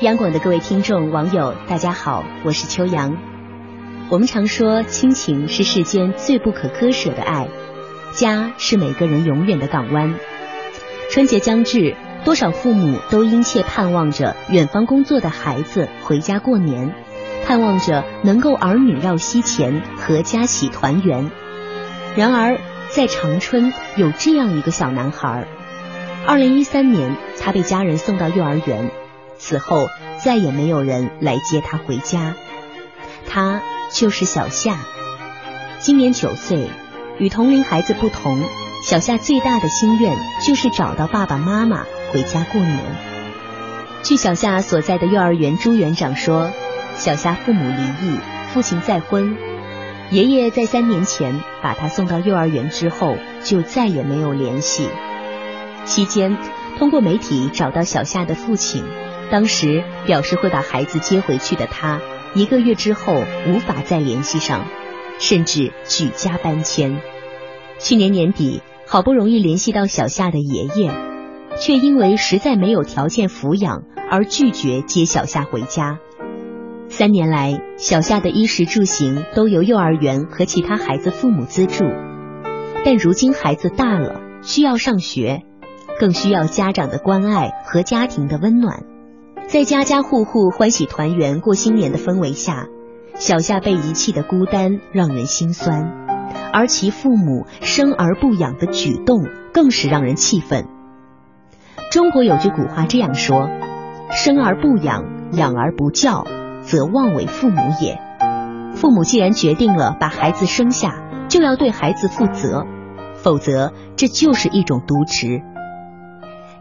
央广的各位听众、网友，大家好，我是秋阳。我们常说，亲情是世间最不可割舍的爱，家是每个人永远的港湾。春节将至，多少父母都殷切盼望着远方工作的孩子回家过年，盼望着能够儿女绕膝前，阖家喜团圆。然而，在长春有这样一个小男孩，二零一三年，他被家人送到幼儿园，此后再也没有人来接他回家。他就是小夏，今年九岁。与同龄孩子不同，小夏最大的心愿就是找到爸爸妈妈回家过年。据小夏所在的幼儿园朱园长说，小夏父母离异，父亲再婚。爷爷在三年前把他送到幼儿园之后，就再也没有联系。期间，通过媒体找到小夏的父亲，当时表示会把孩子接回去的他，一个月之后无法再联系上，甚至举家搬迁。去年年底，好不容易联系到小夏的爷爷，却因为实在没有条件抚养而拒绝接小夏回家。三年来，小夏的衣食住行都由幼儿园和其他孩子父母资助，但如今孩子大了，需要上学，更需要家长的关爱和家庭的温暖。在家家户户欢喜团圆过新年的氛围下，小夏被遗弃的孤单让人心酸，而其父母生而不养的举动更是让人气愤。中国有句古话这样说：“生而不养，养而不教。”则妄为父母也。父母既然决定了把孩子生下，就要对孩子负责，否则这就是一种渎职。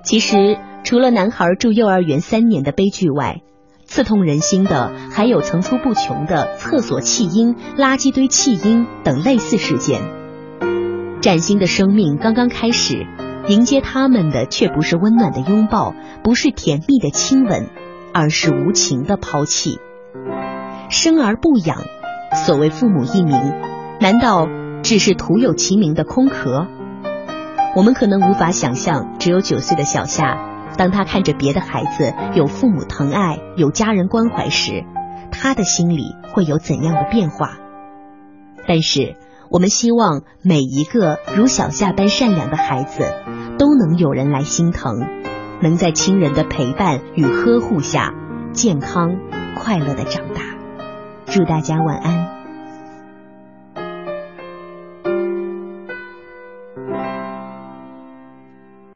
其实，除了男孩住幼儿园三年的悲剧外，刺痛人心的还有层出不穷的厕所弃婴、垃圾堆弃婴等类似事件。崭新的生命刚刚开始，迎接他们的却不是温暖的拥抱，不是甜蜜的亲吻，而是无情的抛弃。生而不养，所谓父母一名，难道只是徒有其名的空壳？我们可能无法想象，只有九岁的小夏，当他看着别的孩子有父母疼爱、有家人关怀时，他的心里会有怎样的变化。但是，我们希望每一个如小夏般善良的孩子，都能有人来心疼，能在亲人的陪伴与呵护下，健康快乐的长大。祝大家晚安。